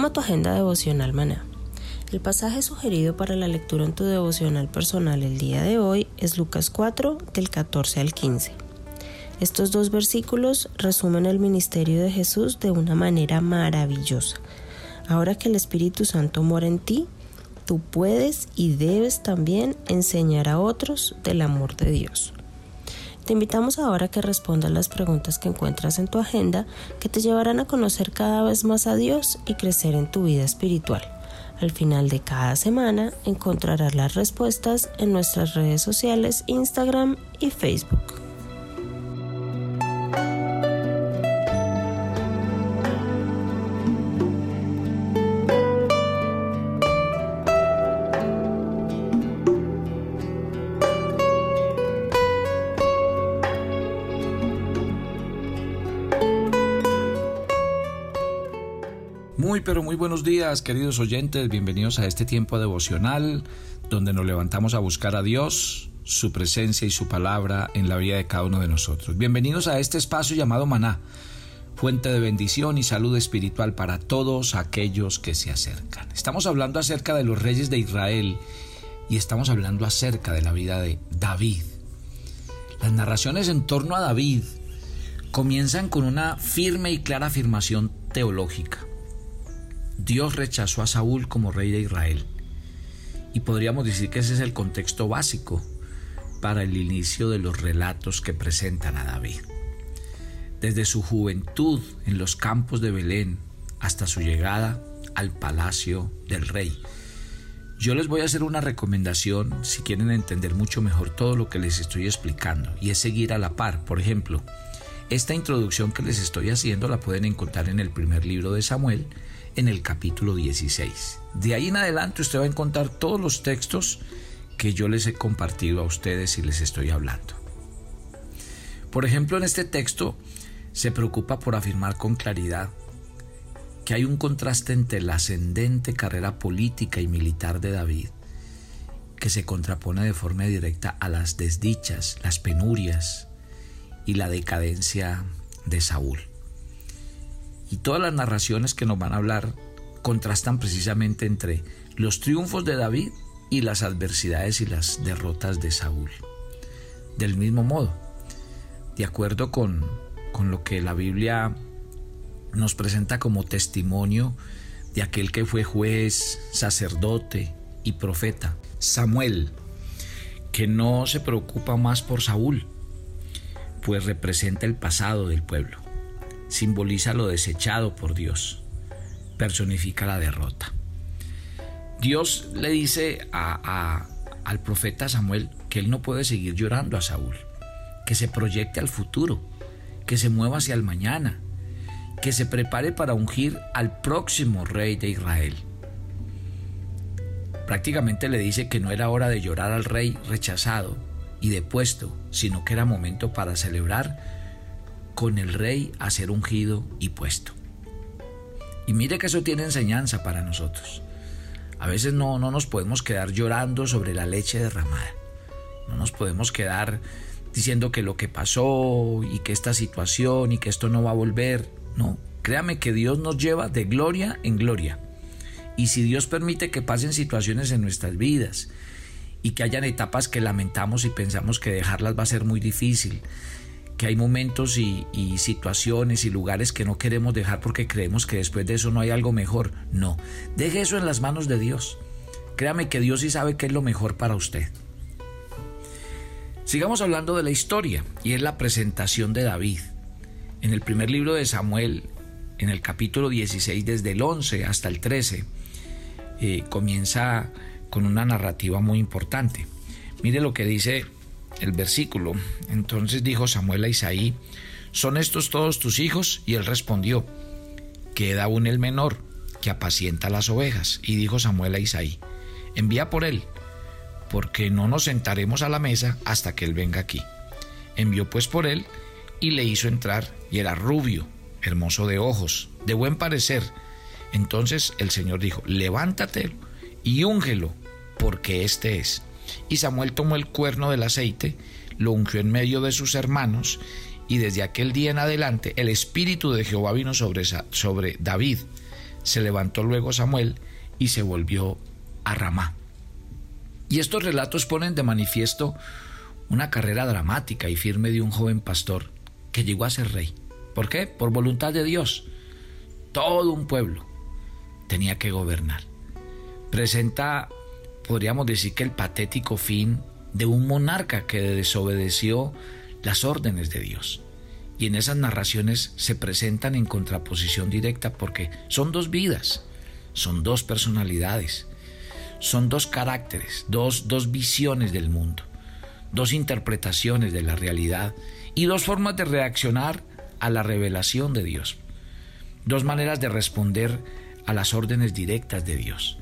Toma tu agenda devocional maná. El pasaje sugerido para la lectura en tu devocional personal el día de hoy es Lucas 4 del 14 al 15. Estos dos versículos resumen el ministerio de Jesús de una manera maravillosa. Ahora que el Espíritu Santo mora en ti, tú puedes y debes también enseñar a otros del amor de Dios. Te invitamos ahora a que respondas las preguntas que encuentras en tu agenda que te llevarán a conocer cada vez más a Dios y crecer en tu vida espiritual. Al final de cada semana encontrarás las respuestas en nuestras redes sociales Instagram y Facebook. Pero muy buenos días queridos oyentes, bienvenidos a este tiempo devocional donde nos levantamos a buscar a Dios, su presencia y su palabra en la vida de cada uno de nosotros. Bienvenidos a este espacio llamado Maná, fuente de bendición y salud espiritual para todos aquellos que se acercan. Estamos hablando acerca de los reyes de Israel y estamos hablando acerca de la vida de David. Las narraciones en torno a David comienzan con una firme y clara afirmación teológica. Dios rechazó a Saúl como rey de Israel. Y podríamos decir que ese es el contexto básico para el inicio de los relatos que presentan a David. Desde su juventud en los campos de Belén hasta su llegada al palacio del rey. Yo les voy a hacer una recomendación si quieren entender mucho mejor todo lo que les estoy explicando y es seguir a la par. Por ejemplo, esta introducción que les estoy haciendo la pueden encontrar en el primer libro de Samuel, en el capítulo 16. De ahí en adelante usted va a encontrar todos los textos que yo les he compartido a ustedes y les estoy hablando. Por ejemplo, en este texto se preocupa por afirmar con claridad que hay un contraste entre la ascendente carrera política y militar de David, que se contrapone de forma directa a las desdichas, las penurias y la decadencia de Saúl. Y todas las narraciones que nos van a hablar contrastan precisamente entre los triunfos de David y las adversidades y las derrotas de Saúl. Del mismo modo, de acuerdo con, con lo que la Biblia nos presenta como testimonio de aquel que fue juez, sacerdote y profeta, Samuel, que no se preocupa más por Saúl, pues representa el pasado del pueblo simboliza lo desechado por Dios, personifica la derrota. Dios le dice al profeta Samuel que él no puede seguir llorando a Saúl, que se proyecte al futuro, que se mueva hacia el mañana, que se prepare para ungir al próximo rey de Israel. Prácticamente le dice que no era hora de llorar al rey rechazado y depuesto, sino que era momento para celebrar con el rey a ser ungido y puesto. Y mire que eso tiene enseñanza para nosotros. A veces no, no nos podemos quedar llorando sobre la leche derramada. No nos podemos quedar diciendo que lo que pasó y que esta situación y que esto no va a volver. No, créame que Dios nos lleva de gloria en gloria. Y si Dios permite que pasen situaciones en nuestras vidas y que hayan etapas que lamentamos y pensamos que dejarlas va a ser muy difícil, que hay momentos y, situaciones y lugares que no queremos dejar porque creemos que después de eso no hay algo mejor. No, deje eso en las manos de Dios. Créame que Dios sí sabe qué es lo mejor para usted. Sigamos hablando de la historia y es la presentación de David. En el primer libro de Samuel, en el capítulo 16, desde el 11 hasta el 13, eh, comienza con una narrativa muy importante. Mire lo que dice el versículo. Entonces dijo Samuel a Isaí, ¿son estos todos tus hijos? Y él respondió, queda aún el menor, que apacienta las ovejas. Y dijo Samuel a Isaí, envía por él, porque no nos sentaremos a la mesa hasta que él venga aquí. Envió pues por él y le hizo entrar, y era rubio, hermoso de ojos, de buen parecer. Entonces el Señor dijo, levántate y úngelo, porque este es. Y Samuel tomó el cuerno del aceite, lo ungió en medio de sus hermanos, y desde aquel día en adelante el espíritu de Jehová vino sobre, sobre David. Se levantó luego Samuel y se volvió a Ramá. Y estos relatos ponen de manifiesto una carrera dramática y firme de un joven pastor que llegó a ser rey. ¿Por qué? Por voluntad de Dios. Todo un pueblo tenía que gobernar. Presenta, podríamos decir que el patético fin de un monarca que desobedeció las órdenes de Dios. Y en esas narraciones se presentan en contraposición directa porque son dos vidas, son dos personalidades, son dos caracteres, dos, dos visiones del mundo, dos interpretaciones de la realidad y dos formas de reaccionar a la revelación de Dios, dos maneras de responder a las órdenes directas de Dios.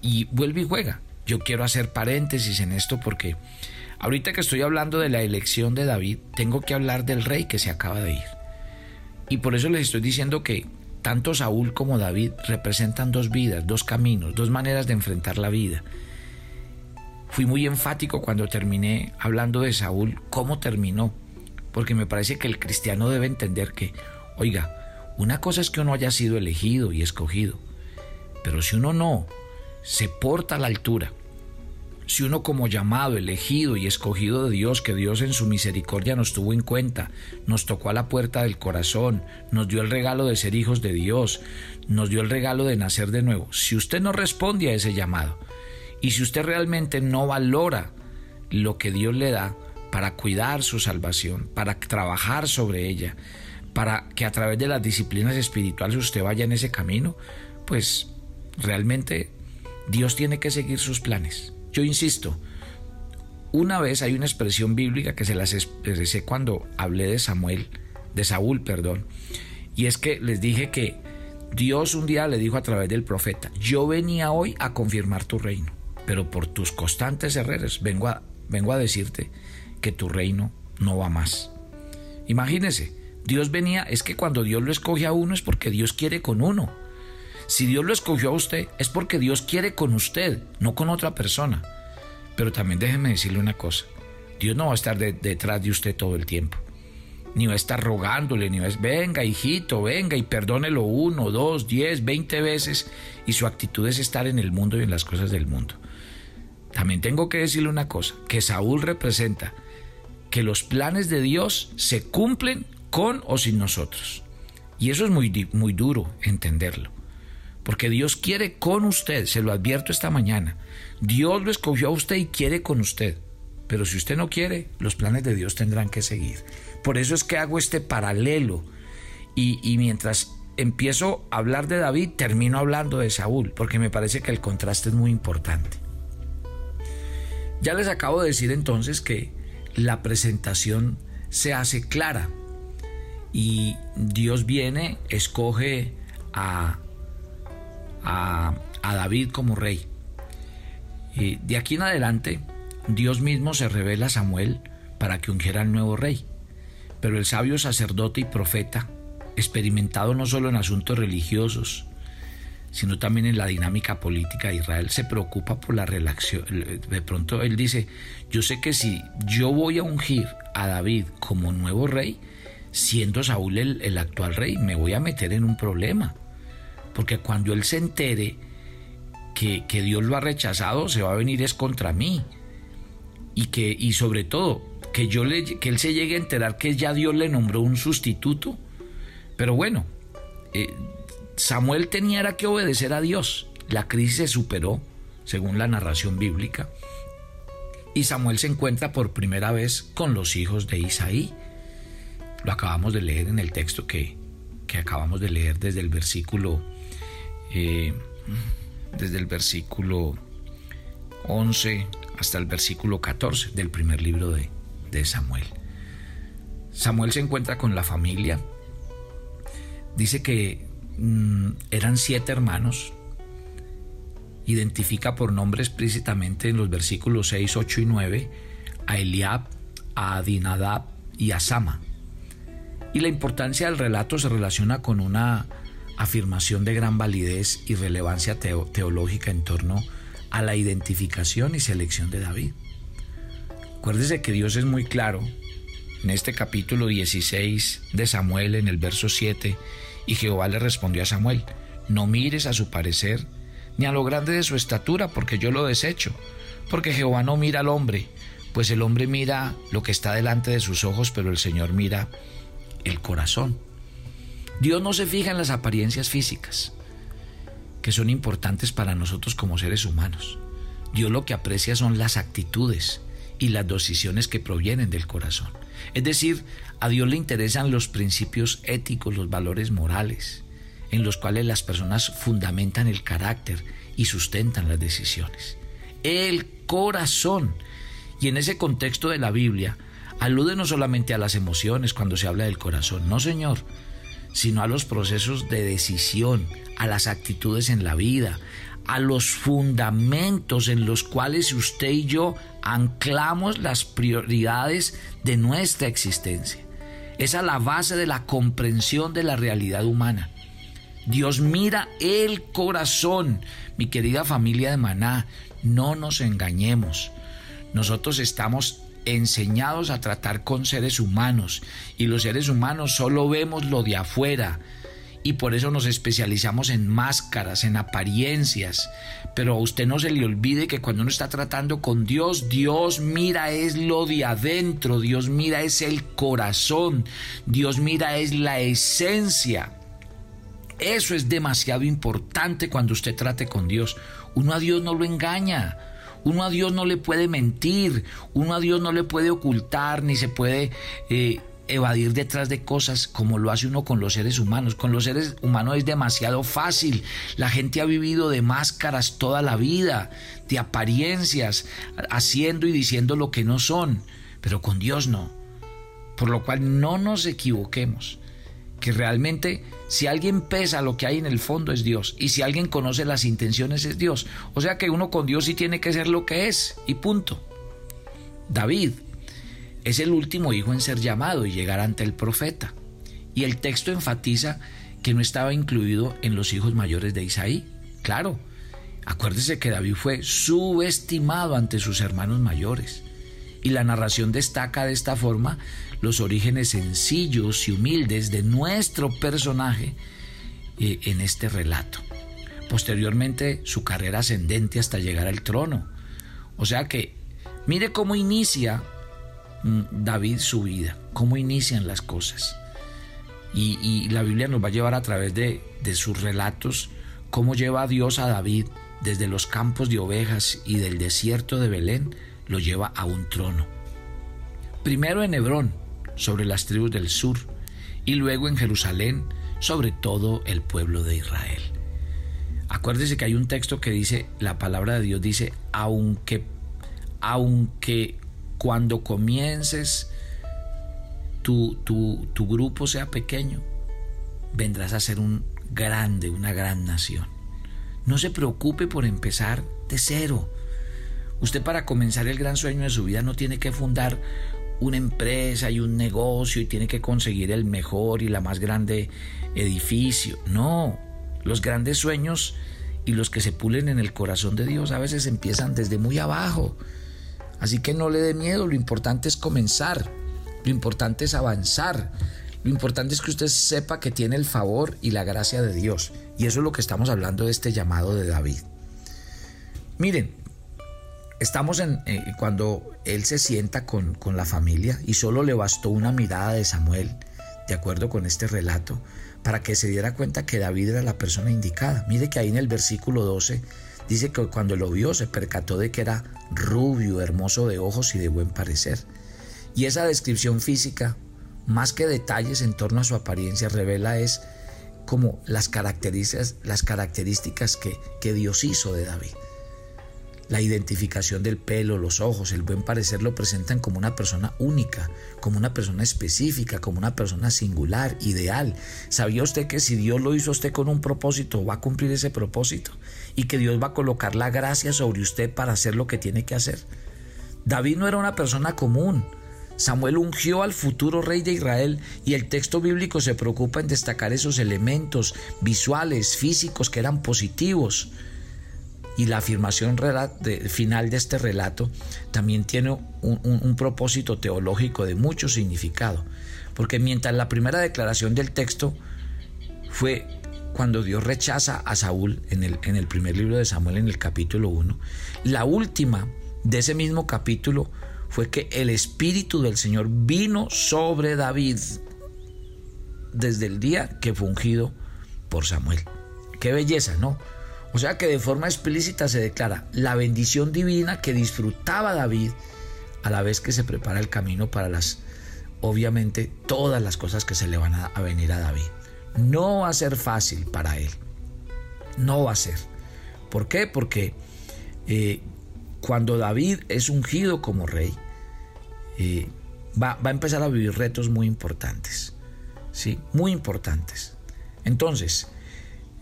Y vuelve y juega. Yo quiero hacer paréntesis en esto porque ahorita que estoy hablando de la elección de David, tengo que hablar del rey que se acaba de ir. Y por eso les estoy diciendo que tanto Saúl como David representan dos vidas, dos caminos, dos maneras de enfrentar la vida. Fui muy enfático cuando terminé hablando de Saúl, cómo terminó, porque me parece que el cristiano debe entender que, oiga, una cosa es que uno haya sido elegido y escogido, pero si uno no se porta a la altura, si uno como llamado, elegido y escogido de Dios, que Dios en su misericordia nos tuvo en cuenta, nos tocó a la puerta del corazón, nos dio el regalo de ser hijos de Dios, nos dio el regalo de nacer de nuevo, si usted no responde a ese llamado y si usted realmente no valora lo que Dios le da para cuidar su salvación, para trabajar sobre ella, para que a través de las disciplinas espirituales usted vaya en ese camino, pues realmente Dios tiene que seguir sus planes. Yo insisto, una vez hay una expresión bíblica que se las expresé cuando hablé de Samuel, de Saúl, perdón, y es que les dije que Dios un día le dijo a través del profeta, yo venía hoy a confirmar tu reino, pero por tus constantes errores vengo a, vengo a decirte que tu reino no va más. Imagínese, Dios venía, es que cuando Dios lo escoge a uno es porque Dios quiere con uno. Si Dios lo escogió a usted es porque Dios quiere con usted, no con otra persona. Pero también déjeme decirle una cosa, Dios no va a estar detrás de usted todo el tiempo. Ni va a estar rogándole, ni va a decir, venga hijito, venga y perdónelo uno, dos, diez, veinte veces. Y su actitud es estar en el mundo y en las cosas del mundo. También tengo que decirle una cosa, que Saúl representa que los planes de Dios se cumplen con o sin nosotros. Y eso es muy, muy duro entenderlo. Porque Dios quiere con usted, se lo advierto esta mañana. Dios lo escogió a usted y quiere con usted. Pero si usted no quiere, los planes de Dios tendrán que seguir. Por eso es que hago este paralelo. Y, y mientras empiezo a hablar de David, termino hablando de Saúl, porque me parece que el contraste es muy importante. Ya les acabo de decir entonces que la presentación se hace clara y Dios viene, escoge a a, David como rey. Y de aquí en adelante, Dios mismo se revela a Samuel para que ungiera al nuevo rey. Pero el sabio sacerdote y profeta, experimentado no solo en asuntos religiosos, sino también en la dinámica política de Israel, se preocupa por la relación. De pronto él dice, yo sé que si yo voy a ungir a David como nuevo rey, siendo Saúl el, el actual rey, me voy a meter en un problema. Porque cuando él se entere que, Dios lo ha rechazado, se va a venir es contra mí. y que y sobre todo que yo le, que él se llegue a enterar que ya Dios le nombró un sustituto. Pero bueno, eh, Samuel tenía que obedecer a Dios. La crisis se superó, según la narración bíblica. Y Samuel se encuentra por primera vez con los hijos de Isaí. Lo acabamos de leer en el texto que, que acabamos de leer desde el versículo eh, desde el versículo 11 hasta el versículo 14 del primer libro de, de Samuel. Samuel se encuentra con la familia. Dice que mm, eran siete hermanos. Identifica por nombre explícitamente en los versículos 6, 8 y 9 a Eliab, a Adinadab y a Sama. Y la importancia del relato se relaciona con una afirmación de gran validez y relevancia teológica en torno a la identificación y selección de David. Acuérdese que Dios es muy claro en este capítulo 16 de Samuel, en el verso 7, y Jehová le respondió a Samuel, no mires a su parecer, ni a lo grande de su estatura, porque yo lo desecho, porque Jehová no mira al hombre, pues el hombre mira lo que está delante de sus ojos, pero el Señor mira el corazón. Dios no se fija en las apariencias físicas, que son importantes para nosotros como seres humanos. Dios lo que aprecia son las actitudes y las decisiones que provienen del corazón. Es decir, a Dios le interesan los principios éticos, los valores morales, en los cuales las personas fundamentan el carácter y sustentan las decisiones. El corazón. Y en ese contexto de la Biblia, alude no solamente a las emociones cuando se habla del corazón, no Señor, sino a los procesos de decisión, a las actitudes en la vida, a los fundamentos en los cuales usted y yo anclamos las prioridades de nuestra existencia. Es a la base de la comprensión de la realidad humana. Dios mira el corazón. Mi querida familia de Maná, no nos engañemos. Nosotros estamos enseñados a tratar con seres humanos y los seres humanos solo vemos lo de afuera y por eso nos especializamos en máscaras, en apariencias. Pero a usted no se le olvide que cuando uno está tratando con Dios, Dios mira es lo de adentro, Dios mira es el corazón, Dios mira es la esencia. Eso es demasiado importante cuando usted trate con Dios. Uno a Dios no lo engaña. Uno a Dios no le puede mentir, uno a Dios no le puede ocultar, ni se puede eh, evadir detrás de cosas como lo hace uno con los seres humanos. Con los seres humanos es demasiado fácil. La gente ha vivido de máscaras toda la vida, de apariencias, haciendo y diciendo lo que no son, pero con Dios no. Por lo cual no nos equivoquemos que realmente si alguien pesa lo que hay en el fondo es Dios y si alguien conoce las intenciones es Dios. O sea que uno con Dios sí tiene que ser lo que es y punto. David es el último hijo en ser llamado y llegar ante el profeta. Y el texto enfatiza que no estaba incluido en los hijos mayores de Isaí. Claro, acuérdese que David fue subestimado ante sus hermanos mayores. Y la narración destaca de esta forma los orígenes sencillos y humildes de nuestro personaje eh, en este relato. Posteriormente su carrera ascendente hasta llegar al trono. O sea que mire cómo inicia mm, David su vida, cómo inician las cosas. Y, la Biblia nos va a llevar a través de, de sus relatos cómo lleva a Dios a David desde los campos de ovejas y del desierto de Belén, lo lleva a un trono. Primero en Hebrón, sobre las tribus del sur y luego en Jerusalén sobre todo el pueblo de Israel. Acuérdese que hay un texto que dice, la palabra de Dios dice, aunque, aunque cuando comiences tu, tu, tu grupo sea pequeño, vendrás a ser un grande, una gran nación. No se preocupe por empezar de cero. Usted para comenzar el gran sueño de su vida no tiene que fundar una empresa y un negocio y tiene que conseguir el mejor y la más grande edificio. No, los grandes sueños y los que se pulen en el corazón de Dios a veces empiezan desde muy abajo. Así que no le dé miedo, lo importante es comenzar, lo importante es avanzar, lo importante es que usted sepa que tiene el favor y la gracia de Dios. Y eso es lo que estamos hablando de este llamado de David. Miren, Estamos en eh, cuando él se sienta con, con la familia y solo le bastó una mirada de Samuel, de acuerdo con este relato, para que se diera cuenta que David era la persona indicada. Mire que ahí en el versículo 12 dice que cuando lo vio se percató de que era rubio, hermoso de ojos y de buen parecer. Y esa descripción física, más que detalles en torno a su apariencia, revela es como las características, las características que, que Dios hizo de David. La identificación del pelo, los ojos, el buen parecer lo presentan como una persona única, como una persona específica, como una persona singular, ideal. ¿Sabía usted que si Dios lo hizo usted con un propósito, va a cumplir ese propósito? Y que Dios va a colocar la gracia sobre usted para hacer lo que tiene que hacer. David no era una persona común. Samuel ungió al futuro rey de Israel y el texto bíblico se preocupa en destacar esos elementos visuales, físicos que eran positivos y la afirmación final de este relato también tiene un, propósito teológico de mucho significado, porque mientras la primera declaración del texto fue cuando Dios rechaza a Saúl en el, en el primer libro de Samuel en el capítulo 1, la última de ese mismo capítulo fue que el Espíritu del Señor vino sobre David desde el día que fue ungido por Samuel. Qué belleza, ¿no? O sea que de forma explícita se declara la bendición divina que disfrutaba David a la vez que se prepara el camino para las, obviamente, todas las cosas que se le van a, venir a David. No va a ser fácil para él. No va a ser. ¿Por qué? Porque eh, cuando David es ungido como rey, eh, va, a empezar a vivir retos muy importantes. ¿sí? Muy importantes. Entonces,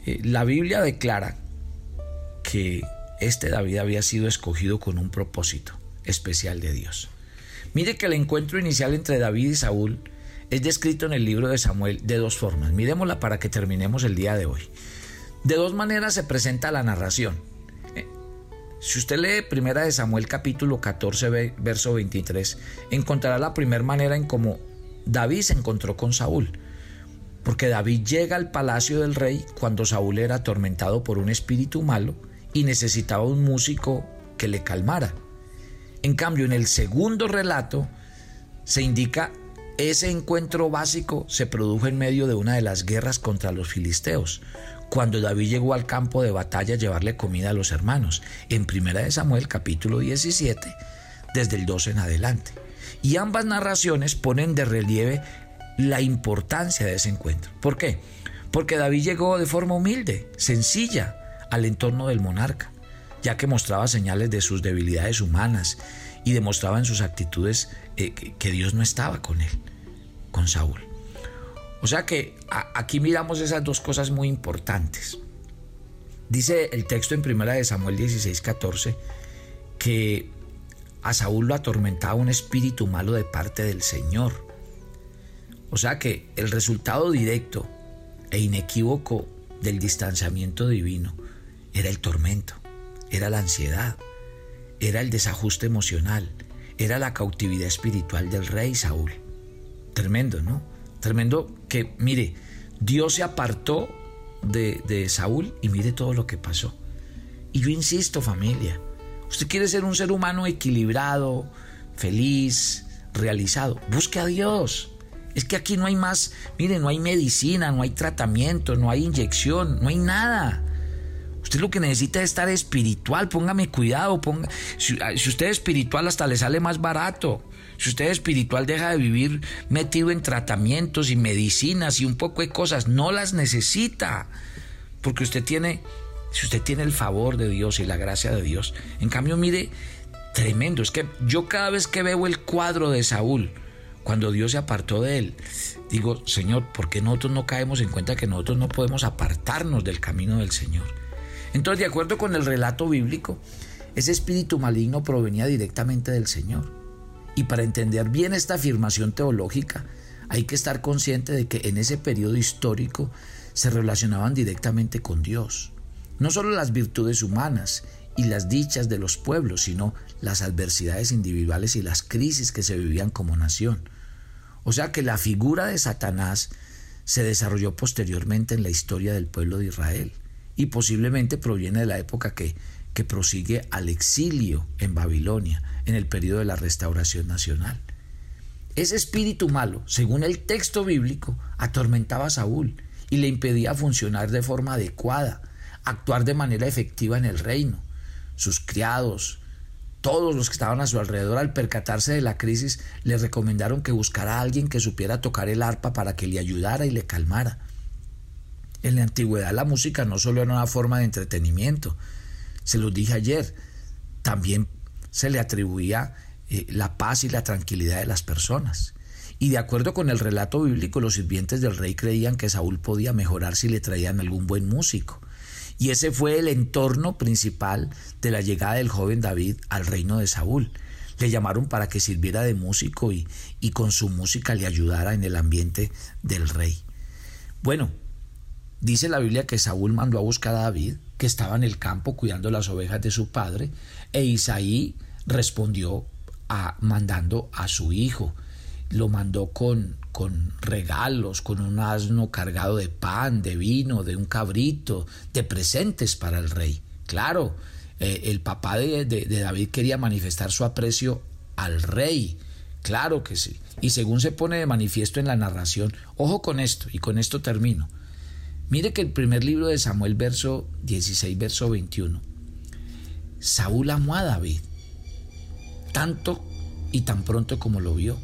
eh, la Biblia declara este David había sido escogido con un propósito especial de Dios. Mire que el encuentro inicial entre David y Saúl es descrito en el libro de Samuel de dos formas. Miremosla para que terminemos el día de hoy. De dos maneras se presenta la narración. Eh, si usted lee Primera de Samuel capítulo 14 verso 23, encontrará la primera manera en cómo David se encontró con Saúl. Porque David llega al palacio del rey cuando Saúl era atormentado por un espíritu malo y necesitaba un músico que le calmara. En cambio, en el segundo relato se indica ese encuentro básico se produjo en medio de una de las guerras contra los filisteos, cuando David llegó al campo de batalla a llevarle comida a los hermanos, en Primera de Samuel capítulo 17, desde el 12 en adelante. Y ambas narraciones ponen de relieve la importancia de ese encuentro. ¿Por qué? Porque David llegó de forma humilde, sencilla, al entorno del monarca, ya que mostraba señales de sus debilidades humanas y demostraba en sus actitudes eh, que, Dios no estaba con él, con Saúl. O sea que aquí miramos esas dos cosas muy importantes. Dice el texto en primera de Samuel 16, 14 que a Saúl lo atormentaba un espíritu malo de parte del Señor. O sea que el resultado directo e inequívoco del distanciamiento divino era el tormento, era la ansiedad, era el desajuste emocional, era la cautividad espiritual del rey Saúl. Tremendo, ¿no? Tremendo que, mire, Dios se apartó de, de Saúl y mire todo lo que pasó. Y yo insisto, familia, usted quiere ser un ser humano equilibrado, feliz, realizado, busque a Dios. Es que aquí no hay más, mire, no hay medicina, no hay tratamiento, no hay inyección, no hay nada. Usted lo que necesita es estar espiritual, póngame cuidado, ponga, si, ah, si, usted es espiritual hasta le sale más barato. Si usted es espiritual deja de vivir metido en tratamientos y medicinas y un poco de cosas, no las necesita. Porque usted tiene, si usted tiene el favor de Dios y la gracia de Dios. En cambio, mire, tremendo, es que yo cada vez que veo el cuadro de Saúl, cuando Dios se apartó de él, digo, Señor, ¿por qué nosotros no caemos en cuenta que nosotros no podemos apartarnos del camino del Señor? Entonces, de acuerdo con el relato bíblico, ese espíritu maligno provenía directamente del Señor. Y para entender bien esta afirmación teológica, hay que estar consciente de que en ese periodo histórico se relacionaban directamente con Dios. No solo las virtudes humanas y las dichas de los pueblos, sino las adversidades individuales y las crisis que se vivían como nación. O sea que la figura de Satanás se desarrolló posteriormente en la historia del pueblo de Israel y posiblemente proviene de la época que, que prosigue al exilio en Babilonia en el periodo de la restauración nacional. Ese espíritu malo, según el texto bíblico, atormentaba a Saúl y le impedía funcionar de forma adecuada, actuar de manera efectiva en el reino. Sus criados, todos los que estaban a su alrededor al percatarse de la crisis, le recomendaron que buscara a alguien que supiera tocar el arpa para que le ayudara y le calmara. En la antigüedad la música no solo era una forma de entretenimiento, se los dije ayer, también se le atribuía eh, la paz y la tranquilidad de las personas. Y de acuerdo con el relato bíblico, los sirvientes del rey creían que Saúl podía mejorar si le traían algún buen músico. Y ese fue el entorno principal de la llegada del joven David al reino de Saúl. Le llamaron para que sirviera de músico y, y con su música le ayudara en el ambiente del rey. Bueno, dice la Biblia que Saúl mandó a buscar a David, que estaba en el campo cuidando las ovejas de su padre, e Isaí respondió mandando a su hijo. Lo mandó con, con regalos, con un asno cargado de pan, de vino, de un cabrito, de presentes para el rey. Claro, eh, el papá de, de, David quería manifestar su aprecio al rey. Claro que sí. Y según se pone de manifiesto en la narración, ojo con esto, y con esto termino. Mire que el primer libro de Samuel, verso 16, verso 21. Saúl amó a David, tanto y tan pronto como lo vio.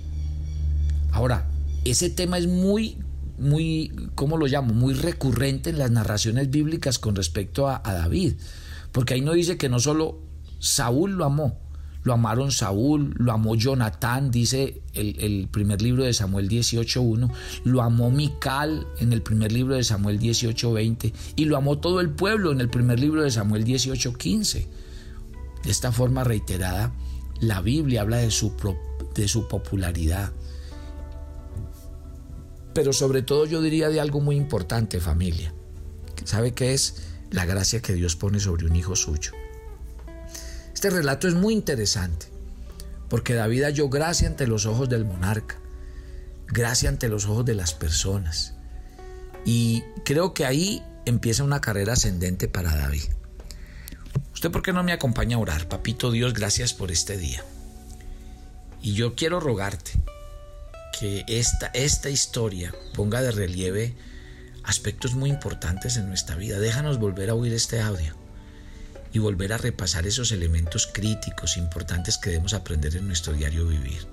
Ahora, ese tema es muy, muy, ¿cómo lo llamo? Muy recurrente en las narraciones bíblicas con respecto a, David. Porque ahí no dice que no solo Saúl lo amó, lo amaron Saúl, lo amó Jonatán, dice el, primer libro de Samuel 18.1, lo amó Mical en el primer libro de Samuel 18.20 y lo amó todo el pueblo en el primer libro de Samuel 18.15. De esta forma reiterada, la Biblia habla de su, de su popularidad, pero sobre todo yo diría de algo muy importante, familia. ¿Sabe qué es? La gracia que Dios pone sobre un hijo suyo. Este relato es muy interesante, porque David halló gracia ante los ojos del monarca, gracia ante los ojos de las personas. Y creo que ahí empieza una carrera ascendente para David. ¿Usted por qué no me acompaña a orar? Papito Dios, gracias por este día. Y yo quiero rogarte que esta, esta historia ponga de relieve aspectos muy importantes en nuestra vida. Déjanos volver a oír este audio y volver a repasar esos elementos críticos importantes que debemos aprender en nuestro diario vivir.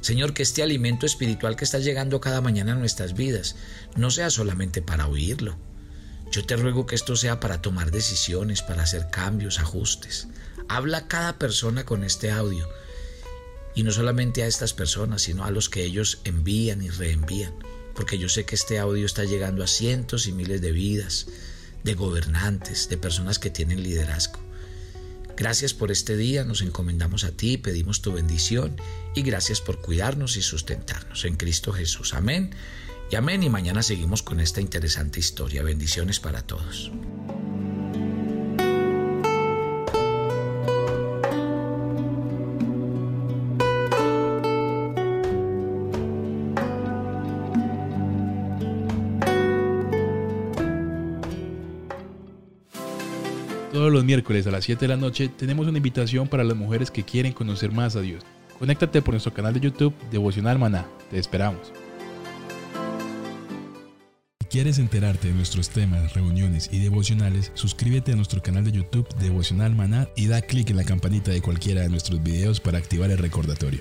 Señor, que este alimento espiritual que está llegando cada mañana a nuestras vidas no sea solamente para oírlo. Yo te ruego que esto sea para tomar decisiones, para hacer cambios, ajustes. Habla cada persona con este audio y no solamente a estas personas, sino a los que ellos envían y reenvían, porque yo sé que este audio está llegando a cientos y miles de vidas, de gobernantes, de personas que tienen liderazgo. Gracias por este día, nos encomendamos a ti, pedimos tu bendición y gracias por cuidarnos y sustentarnos en Cristo Jesús. Amén y amén y mañana seguimos con esta interesante historia. Bendiciones para todos. Miércoles a las 7 de la noche tenemos una invitación para las mujeres que quieren conocer más a Dios. Conéctate por nuestro canal de YouTube Devocional Maná. Te esperamos. Si quieres enterarte de nuestros temas, reuniones y devocionales, suscríbete a nuestro canal de YouTube Devocional Maná y da clic en la campanita de cualquiera de nuestros videos para activar el recordatorio.